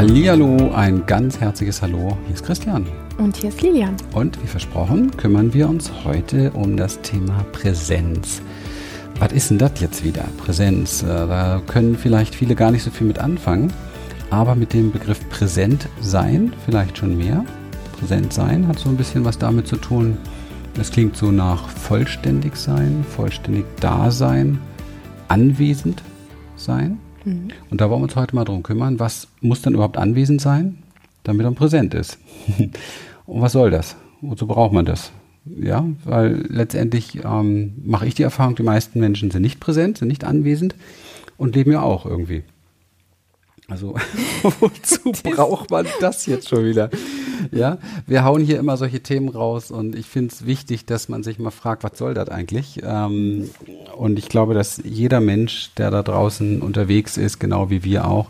Hallihallo, ein ganz herzliches Hallo. Hier ist Christian. Und hier ist Lilian. Und wie versprochen, kümmern wir uns heute um das Thema Präsenz. Was ist denn das jetzt wieder? Präsenz. Äh, da können vielleicht viele gar nicht so viel mit anfangen. Aber mit dem Begriff präsent sein vielleicht schon mehr. Präsent sein hat so ein bisschen was damit zu tun. Es klingt so nach vollständig sein, vollständig da sein, anwesend sein. Und da wollen wir uns heute mal drum kümmern, was muss denn überhaupt anwesend sein, damit er präsent ist? Und was soll das? Wozu braucht man das? Ja, weil letztendlich ähm, mache ich die Erfahrung, die meisten Menschen sind nicht präsent, sind nicht anwesend und leben ja auch irgendwie. Also wozu braucht man das jetzt schon wieder? Ja, wir hauen hier immer solche Themen raus und ich finde es wichtig, dass man sich mal fragt, was soll das eigentlich? Ähm, und ich glaube, dass jeder Mensch, der da draußen unterwegs ist, genau wie wir auch,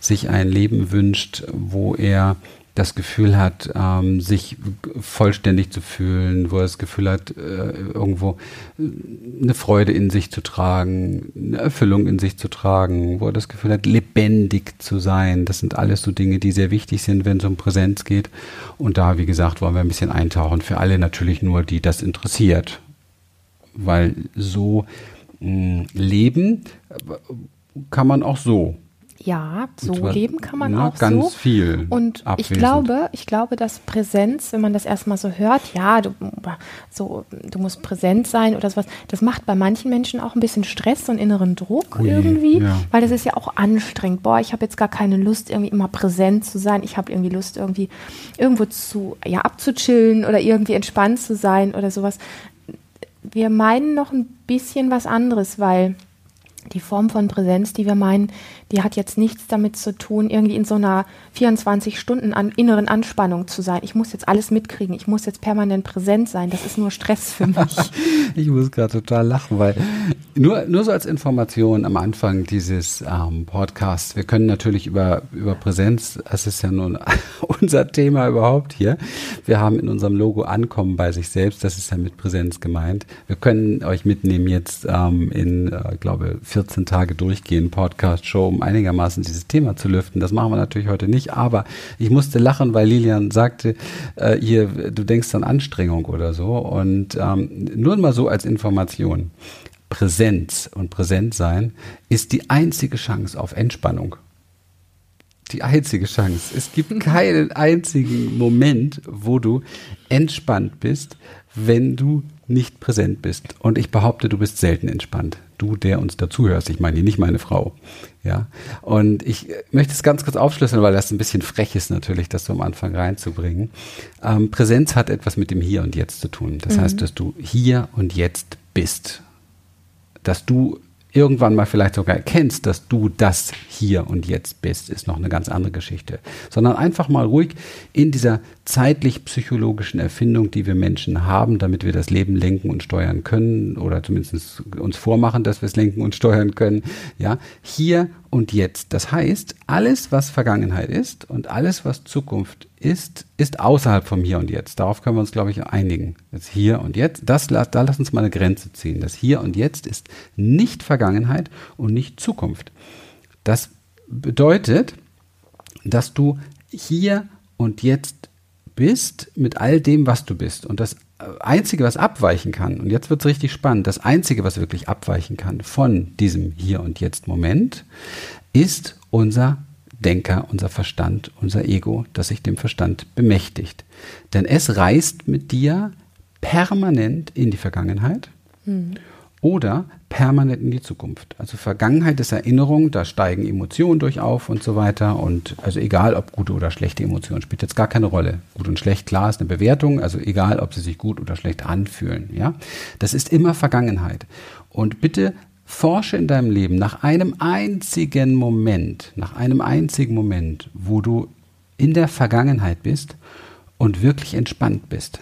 sich ein Leben wünscht, wo er das Gefühl hat, ähm, sich vollständig zu fühlen, wo er das Gefühl hat, äh, irgendwo äh, eine Freude in sich zu tragen, eine Erfüllung in sich zu tragen, wo er das Gefühl hat, lebendig zu sein. Das sind alles so Dinge, die sehr wichtig sind, wenn es um Präsenz geht. Und da, wie gesagt, wollen wir ein bisschen eintauchen. Für alle natürlich nur, die das interessiert. Weil so mh, leben äh, kann man auch so. Ja, so zwar, leben kann man na, auch ganz so. viel. Und abwesend. ich glaube, ich glaube, dass Präsenz, wenn man das erstmal so hört, ja, du, so, du musst präsent sein oder sowas, das macht bei manchen Menschen auch ein bisschen Stress und inneren Druck Ui, irgendwie, ja. weil das ist ja auch anstrengend. Boah, ich habe jetzt gar keine Lust, irgendwie immer präsent zu sein. Ich habe irgendwie Lust, irgendwie irgendwo zu, ja, abzuchillen oder irgendwie entspannt zu sein oder sowas. Wir meinen noch ein bisschen was anderes, weil die Form von Präsenz, die wir meinen, die hat jetzt nichts damit zu tun, irgendwie in so einer 24 Stunden an inneren Anspannung zu sein. Ich muss jetzt alles mitkriegen, ich muss jetzt permanent präsent sein. Das ist nur Stress für mich. ich muss gerade total lachen, weil nur, nur so als Information am Anfang dieses ähm, Podcasts, wir können natürlich über, über Präsenz, das ist ja nun unser Thema überhaupt hier. Wir haben in unserem Logo Ankommen bei sich selbst, das ist ja mit Präsenz gemeint. Wir können euch mitnehmen jetzt ähm, in, äh, glaube 14 Tage durchgehen Podcast-Show, um einigermaßen dieses Thema zu lüften. Das machen wir natürlich heute nicht, aber ich musste lachen, weil Lilian sagte, äh, hier, du denkst an Anstrengung oder so. Und ähm, nur mal so als Information. Präsenz und Präsentsein ist die einzige Chance auf Entspannung. Die einzige Chance. Es gibt keinen einzigen Moment, wo du entspannt bist, wenn du nicht präsent bist. Und ich behaupte, du bist selten entspannt. Du, der uns dazuhörst. Ich meine nicht meine Frau. Ja. Und ich möchte es ganz kurz aufschlüsseln, weil das ein bisschen frech ist natürlich, das so am Anfang reinzubringen. Ähm, Präsenz hat etwas mit dem Hier und Jetzt zu tun. Das mhm. heißt, dass du hier und jetzt bist. Dass du irgendwann mal vielleicht sogar erkennst, dass du das hier und jetzt bist, ist noch eine ganz andere Geschichte. Sondern einfach mal ruhig in dieser zeitlich-psychologischen Erfindung, die wir Menschen haben, damit wir das Leben lenken und steuern können oder zumindest uns vormachen, dass wir es lenken und steuern können. Ja, hier und jetzt. Das heißt, alles, was Vergangenheit ist und alles, was Zukunft ist, ist außerhalb vom Hier und Jetzt. Darauf können wir uns, glaube ich, einigen. Das Hier und Jetzt, das, da lass uns mal eine Grenze ziehen. Das Hier und Jetzt ist nicht Vergangenheit und nicht Zukunft. Das bedeutet, dass du hier und jetzt bist mit all dem, was du bist. Und das Einzige, was abweichen kann, und jetzt wird es richtig spannend, das Einzige, was wirklich abweichen kann von diesem Hier und Jetzt Moment, ist unser Denker, unser Verstand, unser Ego, das sich dem Verstand bemächtigt. Denn es reist mit dir permanent in die Vergangenheit mhm. Oder permanent in die Zukunft. Also Vergangenheit ist Erinnerung, da steigen Emotionen durch auf und so weiter. Und also egal, ob gute oder schlechte Emotionen, spielt jetzt gar keine Rolle. Gut und schlecht, klar, ist eine Bewertung. Also egal, ob sie sich gut oder schlecht anfühlen. Ja, das ist immer Vergangenheit. Und bitte forsche in deinem Leben nach einem einzigen Moment, nach einem einzigen Moment, wo du in der Vergangenheit bist und wirklich entspannt bist.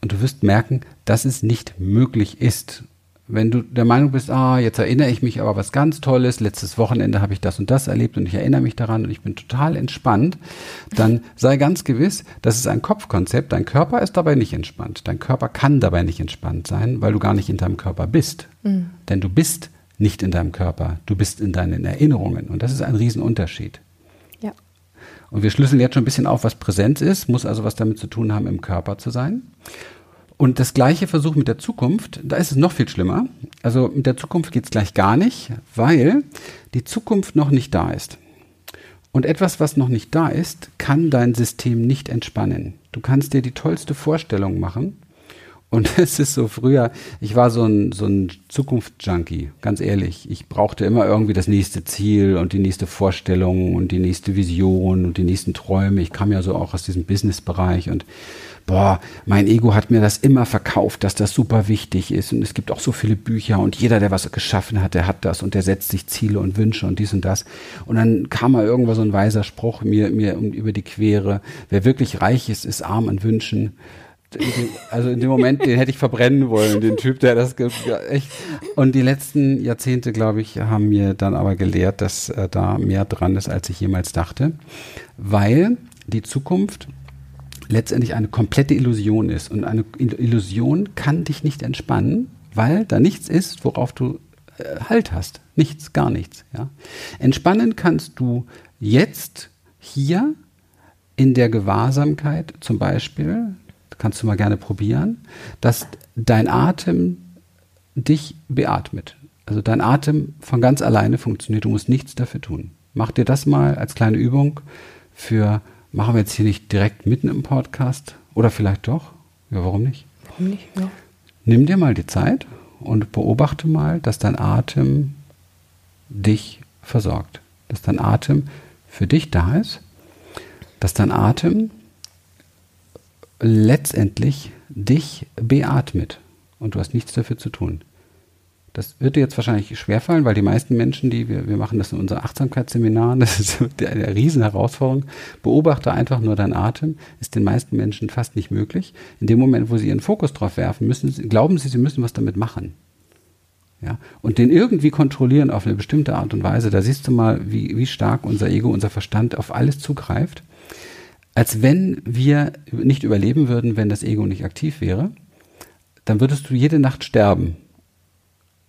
Und du wirst merken, dass es nicht möglich ist wenn du der Meinung bist, ah, jetzt erinnere ich mich aber was ganz Tolles, letztes Wochenende habe ich das und das erlebt und ich erinnere mich daran und ich bin total entspannt, dann sei ganz gewiss, das ist ein Kopfkonzept, dein Körper ist dabei nicht entspannt. Dein Körper kann dabei nicht entspannt sein, weil du gar nicht in deinem Körper bist. Mhm. Denn du bist nicht in deinem Körper, du bist in deinen Erinnerungen und das ist ein Riesenunterschied. Ja. Und wir schlüsseln jetzt schon ein bisschen auf, was Präsenz ist, muss also was damit zu tun haben, im Körper zu sein. Und das gleiche Versuch mit der Zukunft, da ist es noch viel schlimmer. Also mit der Zukunft geht es gleich gar nicht, weil die Zukunft noch nicht da ist. Und etwas, was noch nicht da ist, kann dein System nicht entspannen. Du kannst dir die tollste Vorstellung machen, und es ist so früher, ich war so ein, so ein Zukunftsjunkie, ganz ehrlich. Ich brauchte immer irgendwie das nächste Ziel und die nächste Vorstellung und die nächste Vision und die nächsten Träume. Ich kam ja so auch aus diesem Businessbereich und boah, mein Ego hat mir das immer verkauft, dass das super wichtig ist. Und es gibt auch so viele Bücher und jeder, der was geschaffen hat, der hat das und der setzt sich Ziele und Wünsche und dies und das. Und dann kam mal irgendwann so ein weiser Spruch mir, mir über die Quere. Wer wirklich reich ist, ist arm an Wünschen also in dem Moment, den hätte ich verbrennen wollen, den Typ, der das echt. Und die letzten Jahrzehnte, glaube ich, haben mir dann aber gelehrt, dass äh, da mehr dran ist, als ich jemals dachte, weil die Zukunft letztendlich eine komplette Illusion ist und eine Illusion kann dich nicht entspannen, weil da nichts ist, worauf du äh, Halt hast, nichts, gar nichts. Ja, entspannen kannst du jetzt hier in der Gewahrsamkeit, zum Beispiel kannst du mal gerne probieren, dass dein Atem dich beatmet. Also dein Atem von ganz alleine funktioniert, du musst nichts dafür tun. Mach dir das mal als kleine Übung für, machen wir jetzt hier nicht direkt mitten im Podcast oder vielleicht doch? Ja, warum nicht? Warum nicht? Ja. Nimm dir mal die Zeit und beobachte mal, dass dein Atem dich versorgt. Dass dein Atem für dich da ist. Dass dein Atem letztendlich dich beatmet und du hast nichts dafür zu tun. Das wird dir jetzt wahrscheinlich schwerfallen, weil die meisten Menschen, die wir, wir machen das in unseren Achtsamkeitsseminaren, das ist eine riesen Herausforderung. Beobachte einfach nur deinen Atem, ist den meisten Menschen fast nicht möglich. In dem Moment, wo sie ihren Fokus drauf werfen, müssen sie, glauben sie, sie müssen was damit machen. Ja, und den irgendwie kontrollieren auf eine bestimmte Art und Weise, da siehst du mal, wie, wie stark unser Ego, unser Verstand auf alles zugreift als wenn wir nicht überleben würden, wenn das Ego nicht aktiv wäre, dann würdest du jede Nacht sterben.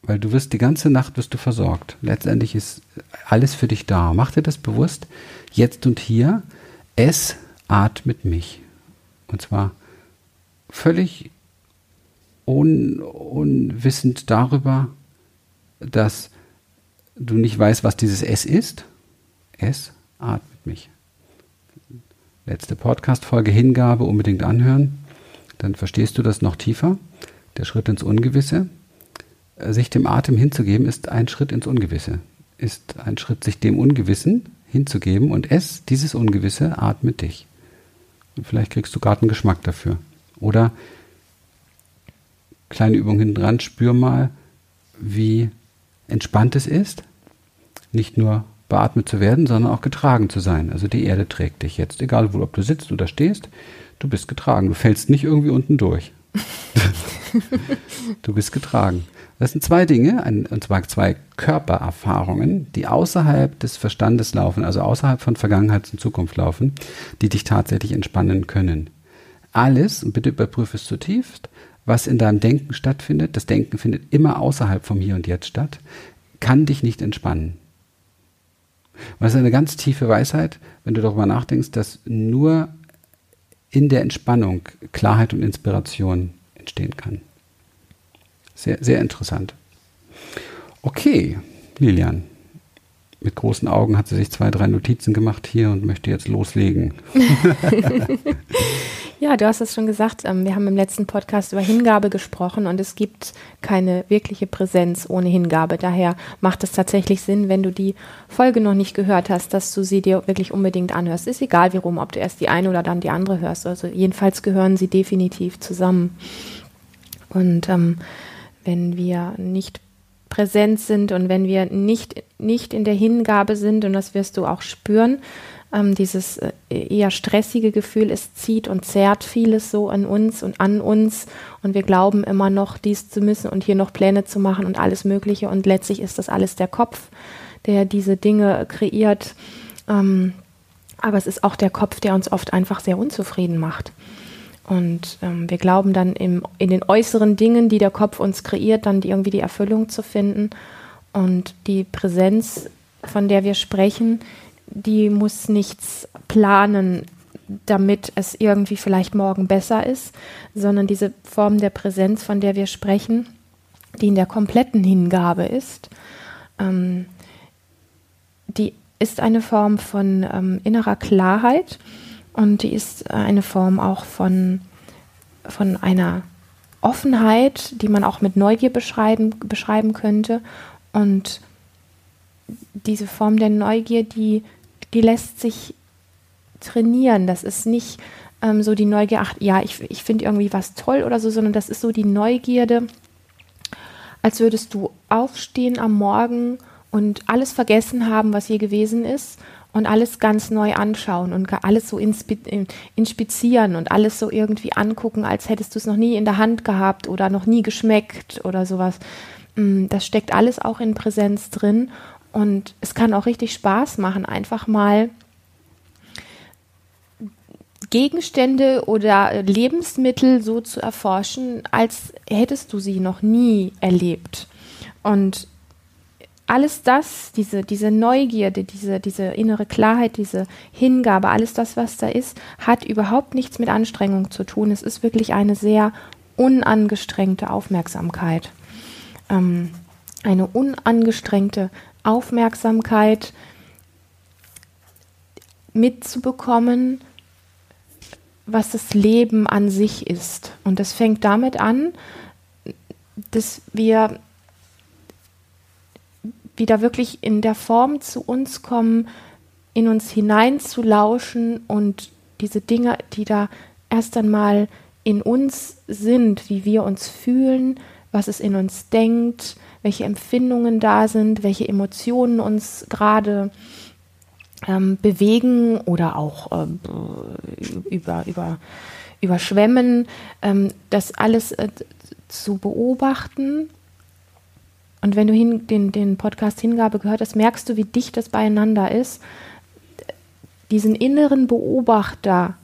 Weil du wirst die ganze Nacht wirst du versorgt. Letztendlich ist alles für dich da. Mach dir das bewusst, jetzt und hier. Es atmet mich. Und zwar völlig un, unwissend darüber, dass du nicht weißt, was dieses Es ist. Es atmet mich letzte Podcast-Folge Hingabe unbedingt anhören. Dann verstehst du das noch tiefer. Der Schritt ins Ungewisse. Äh, sich dem Atem hinzugeben, ist ein Schritt ins Ungewisse. Ist ein Schritt, sich dem Ungewissen hinzugeben und es, dieses Ungewisse, atmet dich. Und vielleicht kriegst du gerade einen Geschmack dafür. Oder kleine Übung hinten dran, spür mal, wie entspannt es ist, nicht nur beatmet zu werden, sondern auch getragen zu sein. Also die Erde trägt dich jetzt, egal wo, ob du sitzt oder stehst, du bist getragen. Du fällst nicht irgendwie unten durch. du bist getragen. Das sind zwei Dinge, und zwar zwei Körpererfahrungen, die außerhalb des Verstandes laufen, also außerhalb von Vergangenheit und Zukunft laufen, die dich tatsächlich entspannen können. Alles, und bitte überprüfe es zutiefst, was in deinem Denken stattfindet, das Denken findet immer außerhalb vom Hier und Jetzt statt, kann dich nicht entspannen. Und das ist eine ganz tiefe Weisheit, wenn du darüber nachdenkst, dass nur in der Entspannung Klarheit und Inspiration entstehen kann. Sehr, sehr interessant. Okay, Lilian. Mit großen Augen hat sie sich zwei, drei Notizen gemacht hier und möchte jetzt loslegen. Ja, du hast es schon gesagt. Ähm, wir haben im letzten Podcast über Hingabe gesprochen und es gibt keine wirkliche Präsenz ohne Hingabe. Daher macht es tatsächlich Sinn, wenn du die Folge noch nicht gehört hast, dass du sie dir wirklich unbedingt anhörst. Ist egal, wie rum, ob du erst die eine oder dann die andere hörst. Also jedenfalls gehören sie definitiv zusammen. Und ähm, wenn wir nicht präsent sind und wenn wir nicht, nicht in der Hingabe sind, und das wirst du auch spüren, ähm, dieses äh, eher stressige Gefühl, es zieht und zerrt vieles so an uns und an uns und wir glauben immer noch dies zu müssen und hier noch Pläne zu machen und alles Mögliche und letztlich ist das alles der Kopf, der diese Dinge kreiert. Ähm, aber es ist auch der Kopf, der uns oft einfach sehr unzufrieden macht. Und ähm, wir glauben dann im, in den äußeren Dingen, die der Kopf uns kreiert, dann die, irgendwie die Erfüllung zu finden. Und die Präsenz, von der wir sprechen, die muss nichts planen, damit es irgendwie vielleicht morgen besser ist, sondern diese Form der Präsenz, von der wir sprechen, die in der kompletten Hingabe ist, ähm, die ist eine Form von ähm, innerer Klarheit und die ist eine Form auch von, von einer Offenheit, die man auch mit Neugier beschreiben, beschreiben könnte. Und diese Form der Neugier, die, die lässt sich trainieren. Das ist nicht ähm, so die Neugier, ach ja, ich, ich finde irgendwie was toll oder so, sondern das ist so die Neugierde, als würdest du aufstehen am Morgen und alles vergessen haben, was je gewesen ist und alles ganz neu anschauen und alles so inspizieren und alles so irgendwie angucken, als hättest du es noch nie in der Hand gehabt oder noch nie geschmeckt oder sowas. Mm, das steckt alles auch in Präsenz drin und es kann auch richtig Spaß machen, einfach mal Gegenstände oder Lebensmittel so zu erforschen, als hättest du sie noch nie erlebt. Und alles das, diese, diese Neugierde, diese, diese innere Klarheit, diese Hingabe, alles das, was da ist, hat überhaupt nichts mit Anstrengung zu tun. Es ist wirklich eine sehr unangestrengte Aufmerksamkeit. Ähm, eine unangestrengte Aufmerksamkeit mitzubekommen, was das Leben an sich ist. Und das fängt damit an, dass wir wieder wirklich in der Form zu uns kommen, in uns hineinzulauschen und diese Dinge, die da erst einmal in uns sind, wie wir uns fühlen, was es in uns denkt, welche Empfindungen da sind, welche Emotionen uns gerade ähm, bewegen oder auch äh, über, über, überschwemmen, ähm, das alles äh, zu beobachten und wenn du hin, den, den Podcast Hingabe gehört hast, merkst du, wie dicht das beieinander ist, diesen inneren Beobachter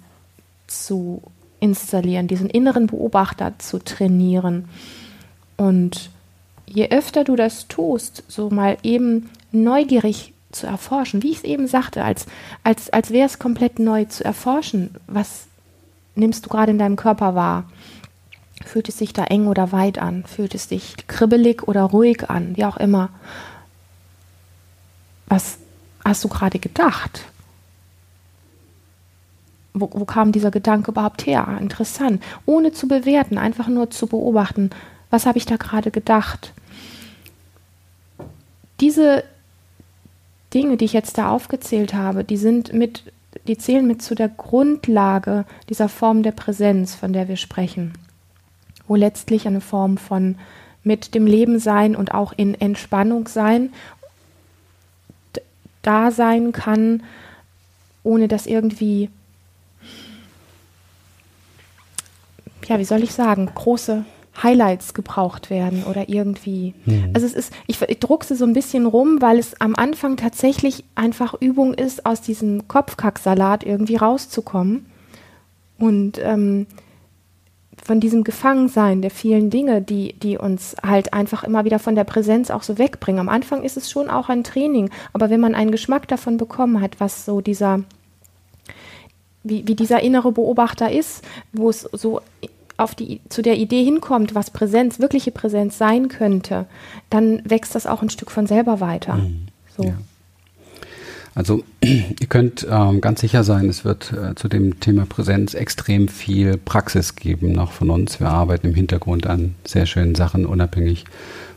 zu installieren, diesen inneren Beobachter zu trainieren. Und je öfter du das tust, so mal eben neugierig zu erforschen, wie ich es eben sagte, als, als, als wäre es komplett neu zu erforschen, was nimmst du gerade in deinem Körper wahr? Fühlt es sich da eng oder weit an? Fühlt es sich kribbelig oder ruhig an? Wie auch immer. Was hast du gerade gedacht? Wo, wo, kam dieser Gedanke überhaupt her? Interessant. Ohne zu bewerten, einfach nur zu beobachten, was habe ich da gerade gedacht? Diese Dinge, die ich jetzt da aufgezählt habe, die sind mit, die zählen mit zu der Grundlage dieser Form der Präsenz, von der wir sprechen. Wo letztlich eine Form von mit dem Leben sein und auch in Entspannung sein da sein kann, ohne dass irgendwie, ja, wie soll ich sagen, große Highlights gebraucht werden oder irgendwie. Mhm. Also es ist, ich, ich druckse so ein bisschen rum, weil es am Anfang tatsächlich einfach Übung ist, aus diesem Kopfkacksalat irgendwie rauszukommen. Und ähm, von diesem Gefangensein der vielen Dinge, die, die uns halt einfach immer wieder von der Präsenz auch so wegbringen. Am Anfang ist es schon auch ein Training, aber wenn man einen Geschmack davon bekommen hat, was so dieser, wie, wie dieser innere Beobachter ist, wo es so auf die, zu der Idee hinkommt, was Präsenz, wirkliche Präsenz sein könnte, dann wächst das auch ein Stück von selber weiter. Mhm. So. Ja. Also ihr könnt ähm, ganz sicher sein, es wird äh, zu dem Thema Präsenz extrem viel Praxis geben, noch von uns. Wir arbeiten im Hintergrund an sehr schönen Sachen, unabhängig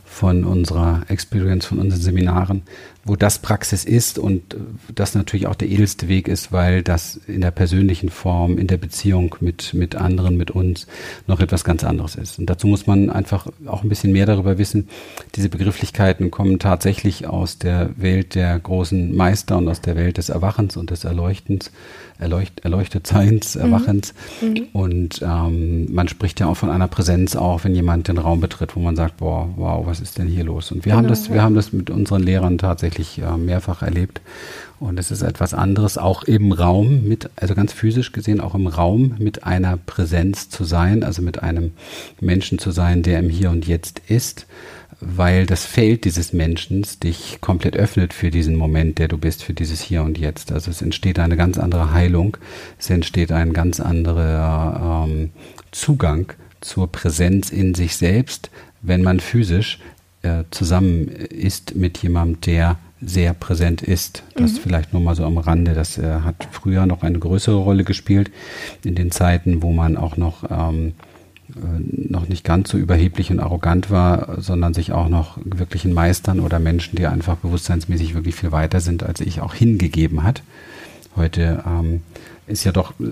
von unserer Experience, von unseren Seminaren wo das Praxis ist und das natürlich auch der edelste Weg ist, weil das in der persönlichen Form, in der Beziehung mit, mit anderen, mit uns noch etwas ganz anderes ist. Und dazu muss man einfach auch ein bisschen mehr darüber wissen. Diese Begrifflichkeiten kommen tatsächlich aus der Welt der großen Meister und aus der Welt des Erwachens und des Erleuchtens, Erleucht, Erleuchtetseins, mhm. Erwachens. Mhm. Und ähm, man spricht ja auch von einer Präsenz auch, wenn jemand den Raum betritt, wo man sagt, boah, wow, was ist denn hier los? Und wir genau, haben das, ja. wir haben das mit unseren Lehrern tatsächlich äh, mehrfach erlebt. Und es ist etwas anderes, auch im Raum mit, also ganz physisch gesehen, auch im Raum mit einer Präsenz zu sein, also mit einem Menschen zu sein, der im Hier und Jetzt ist weil das Feld dieses Menschen dich komplett öffnet für diesen Moment, der du bist, für dieses Hier und Jetzt. Also es entsteht eine ganz andere Heilung, es entsteht ein ganz anderer ähm, Zugang zur Präsenz in sich selbst, wenn man physisch äh, zusammen ist mit jemandem, der sehr präsent ist. Das mhm. vielleicht nur mal so am Rande. Das äh, hat früher noch eine größere Rolle gespielt in den Zeiten, wo man auch noch ähm, äh, noch nicht ganz so überheblich und arrogant war, sondern sich auch noch wirklichen Meistern oder Menschen, die einfach bewusstseinsmäßig wirklich viel weiter sind, als ich auch hingegeben hat. Heute ähm, ist ja doch äh,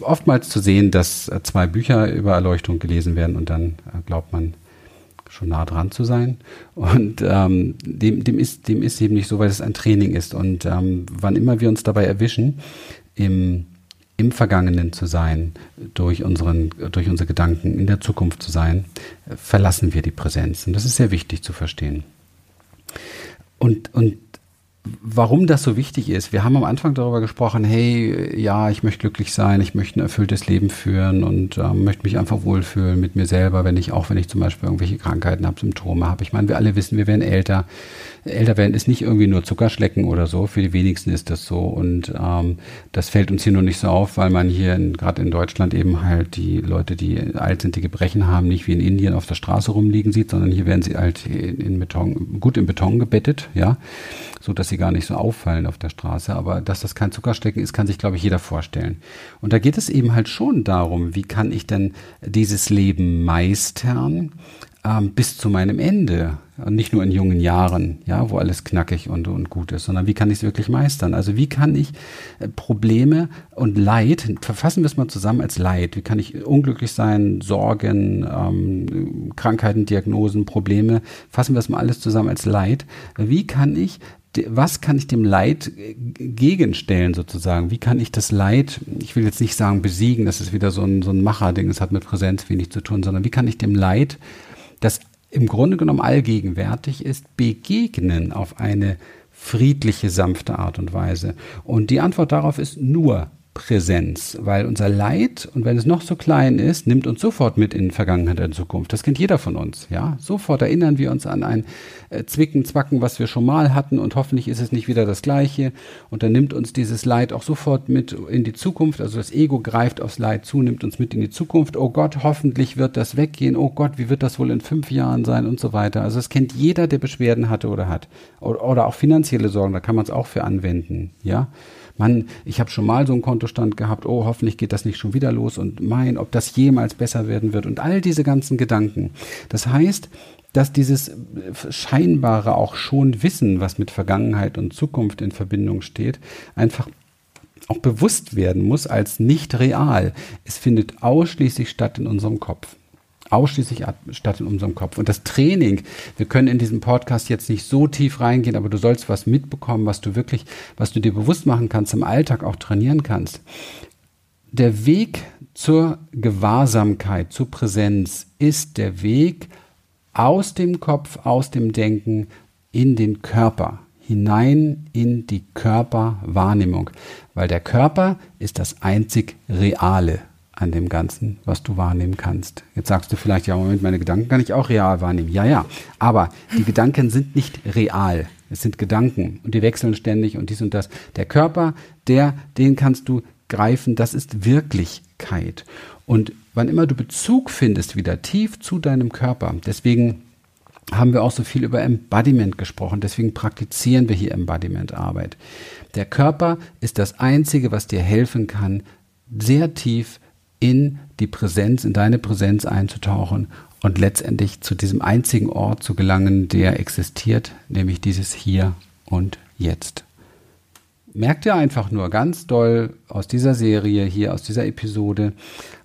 oftmals zu sehen, dass äh, zwei Bücher über Erleuchtung gelesen werden und dann äh, glaubt man schon nah dran zu sein. Und ähm, dem, dem, ist, dem ist eben nicht so, weil es ein Training ist. Und ähm, wann immer wir uns dabei erwischen, im im Vergangenen zu sein, durch, unseren, durch unsere Gedanken in der Zukunft zu sein, verlassen wir die Präsenz. Und das ist sehr wichtig zu verstehen. Und, und warum das so wichtig ist. Wir haben am Anfang darüber gesprochen, hey, ja, ich möchte glücklich sein, ich möchte ein erfülltes Leben führen und ähm, möchte mich einfach wohlfühlen mit mir selber, wenn ich auch, wenn ich zum Beispiel irgendwelche Krankheiten habe, Symptome habe. Ich meine, wir alle wissen, wir werden älter älter werden ist nicht irgendwie nur Zuckerschlecken oder so. Für die wenigsten ist das so. Und ähm, das fällt uns hier nur nicht so auf, weil man hier gerade in Deutschland eben halt die Leute, die alt sind, die Gebrechen haben, nicht wie in Indien auf der Straße rumliegen sieht, sondern hier werden sie halt in, in Beton, gut in Beton gebettet, ja, so dass sie gar nicht so auffallen auf der Straße. Aber dass das kein Zuckerschlecken ist, kann sich, glaube ich, jeder vorstellen. Und da geht es eben halt schon darum, wie kann ich denn dieses Leben meistern? Ähm, bis zu meinem Ende. Und nicht nur in jungen Jahren, ja, wo alles knackig und, und gut ist, sondern wie kann ich es wirklich meistern? Also wie kann ich äh, Probleme und Leid, verfassen wir es mal zusammen als Leid, wie kann ich unglücklich sein, Sorgen, ähm, Krankheiten, Diagnosen, Probleme, fassen wir es mal alles zusammen als Leid. Wie kann ich was kann ich dem Leid äh, gegenstellen sozusagen? Wie kann ich das Leid, ich will jetzt nicht sagen besiegen, das ist wieder so ein, so ein Macherding, es hat mit Präsenz wenig zu tun, sondern wie kann ich dem Leid das im Grunde genommen allgegenwärtig ist, begegnen auf eine friedliche, sanfte Art und Weise. Und die Antwort darauf ist nur Präsenz, weil unser Leid, und wenn es noch so klein ist, nimmt uns sofort mit in Vergangenheit und Zukunft. Das kennt jeder von uns, ja. Sofort erinnern wir uns an ein äh, Zwicken, Zwacken, was wir schon mal hatten und hoffentlich ist es nicht wieder das Gleiche. Und dann nimmt uns dieses Leid auch sofort mit in die Zukunft. Also das Ego greift aufs Leid zu, nimmt uns mit in die Zukunft. Oh Gott, hoffentlich wird das weggehen. Oh Gott, wie wird das wohl in fünf Jahren sein und so weiter. Also es kennt jeder, der Beschwerden hatte oder hat. Oder, oder auch finanzielle Sorgen, da kann man es auch für anwenden, ja. Mann, ich habe schon mal so einen Kontostand gehabt, oh, hoffentlich geht das nicht schon wieder los und mein, ob das jemals besser werden wird und all diese ganzen Gedanken. Das heißt, dass dieses scheinbare auch schon Wissen, was mit Vergangenheit und Zukunft in Verbindung steht, einfach auch bewusst werden muss als nicht real. Es findet ausschließlich statt in unserem Kopf ausschließlich statt in unserem Kopf. Und das Training, wir können in diesem Podcast jetzt nicht so tief reingehen, aber du sollst was mitbekommen, was du wirklich, was du dir bewusst machen kannst, im Alltag auch trainieren kannst. Der Weg zur Gewahrsamkeit, zur Präsenz ist der Weg aus dem Kopf, aus dem Denken in den Körper, hinein in die Körperwahrnehmung, weil der Körper ist das einzig Reale an dem Ganzen, was du wahrnehmen kannst. Jetzt sagst du vielleicht, ja, Moment, meine Gedanken kann ich auch real wahrnehmen. Ja, ja, aber die Gedanken sind nicht real. Es sind Gedanken und die wechseln ständig und dies und das. Der Körper, der, den kannst du greifen, das ist Wirklichkeit. Und wann immer du Bezug findest, wieder tief zu deinem Körper, deswegen haben wir auch so viel über Embodiment gesprochen. Deswegen praktizieren wir hier Embodiment-Arbeit. Der Körper ist das Einzige, was dir helfen kann, sehr tief in die Präsenz, in deine Präsenz einzutauchen und letztendlich zu diesem einzigen Ort zu gelangen, der existiert, nämlich dieses Hier und Jetzt. Merkt ihr einfach nur ganz doll aus dieser Serie, hier aus dieser Episode,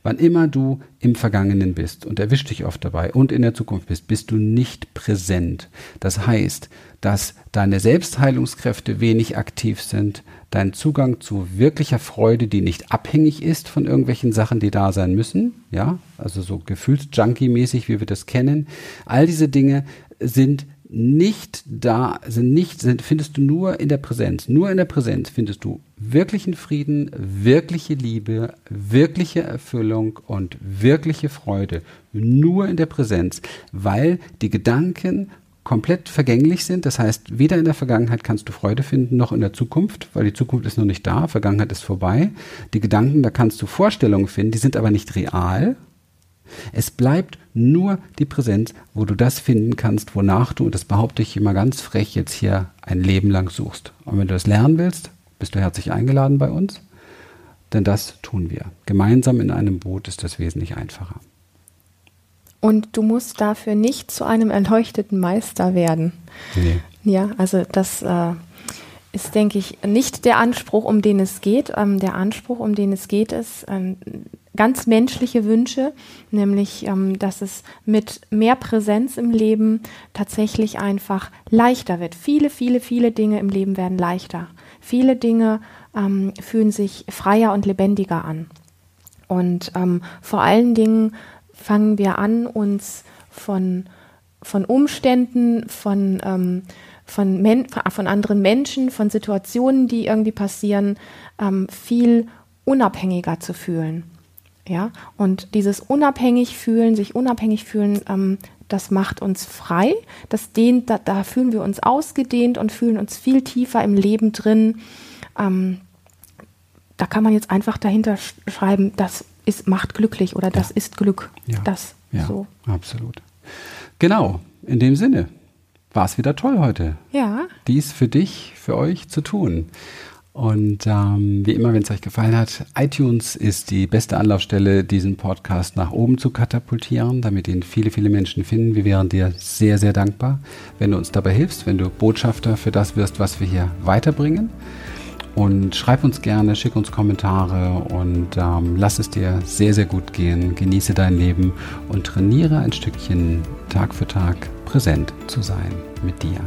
wann immer du im Vergangenen bist und erwischt dich oft dabei und in der Zukunft bist, bist du nicht präsent. Das heißt, dass deine Selbstheilungskräfte wenig aktiv sind, dein Zugang zu wirklicher Freude, die nicht abhängig ist von irgendwelchen Sachen, die da sein müssen, ja, also so Gefühlsjunkie-mäßig, wie wir das kennen, all diese Dinge sind nicht da, sind nicht, sind, findest du nur in der Präsenz. Nur in der Präsenz findest du wirklichen Frieden, wirkliche Liebe, wirkliche Erfüllung und wirkliche Freude. Nur in der Präsenz, weil die Gedanken komplett vergänglich sind. Das heißt, weder in der Vergangenheit kannst du Freude finden, noch in der Zukunft, weil die Zukunft ist noch nicht da, Vergangenheit ist vorbei. Die Gedanken, da kannst du Vorstellungen finden, die sind aber nicht real. Es bleibt nur die Präsenz, wo du das finden kannst, wonach du, und das behaupte ich immer ganz frech, jetzt hier ein Leben lang suchst. Und wenn du das lernen willst, bist du herzlich eingeladen bei uns, denn das tun wir. Gemeinsam in einem Boot ist das wesentlich einfacher. Und du musst dafür nicht zu einem erleuchteten Meister werden. Nee. Ja, also das äh, ist, denke ich, nicht der Anspruch, um den es geht. Ähm, der Anspruch, um den es geht, ist ähm, ganz menschliche Wünsche, nämlich, ähm, dass es mit mehr Präsenz im Leben tatsächlich einfach leichter wird. Viele, viele, viele Dinge im Leben werden leichter. Viele Dinge ähm, fühlen sich freier und lebendiger an. Und ähm, vor allen Dingen fangen wir an, uns von, von Umständen, von, ähm, von, Men von anderen Menschen, von Situationen, die irgendwie passieren, ähm, viel unabhängiger zu fühlen. Ja, und dieses unabhängig fühlen, sich unabhängig fühlen, ähm, das macht uns frei. Das dehnt, da, da, fühlen wir uns ausgedehnt und fühlen uns viel tiefer im Leben drin. Ähm, da kann man jetzt einfach dahinter schreiben, das ist, macht glücklich oder das ja. ist Glück. Ja. Das ja, so. absolut. Genau, in dem Sinne war es wieder toll heute. Ja. Dies für dich, für euch zu tun. Und ähm, wie immer, wenn es euch gefallen hat, iTunes ist die beste Anlaufstelle, diesen Podcast nach oben zu katapultieren, damit ihn viele, viele Menschen finden. Wir wären dir sehr, sehr dankbar, wenn du uns dabei hilfst, wenn du Botschafter für das wirst, was wir hier weiterbringen. Und schreib uns gerne, schick uns Kommentare und ähm, lass es dir sehr, sehr gut gehen. Genieße dein Leben und trainiere ein Stückchen Tag für Tag präsent zu sein mit dir.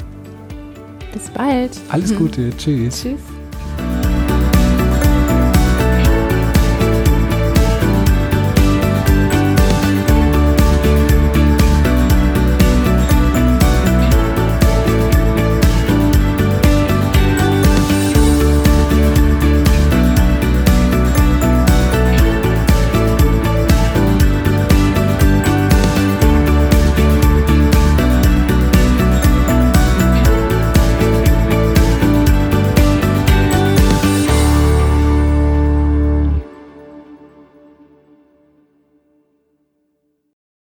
Bis bald. Alles Gute. Tschüss. Tschüss.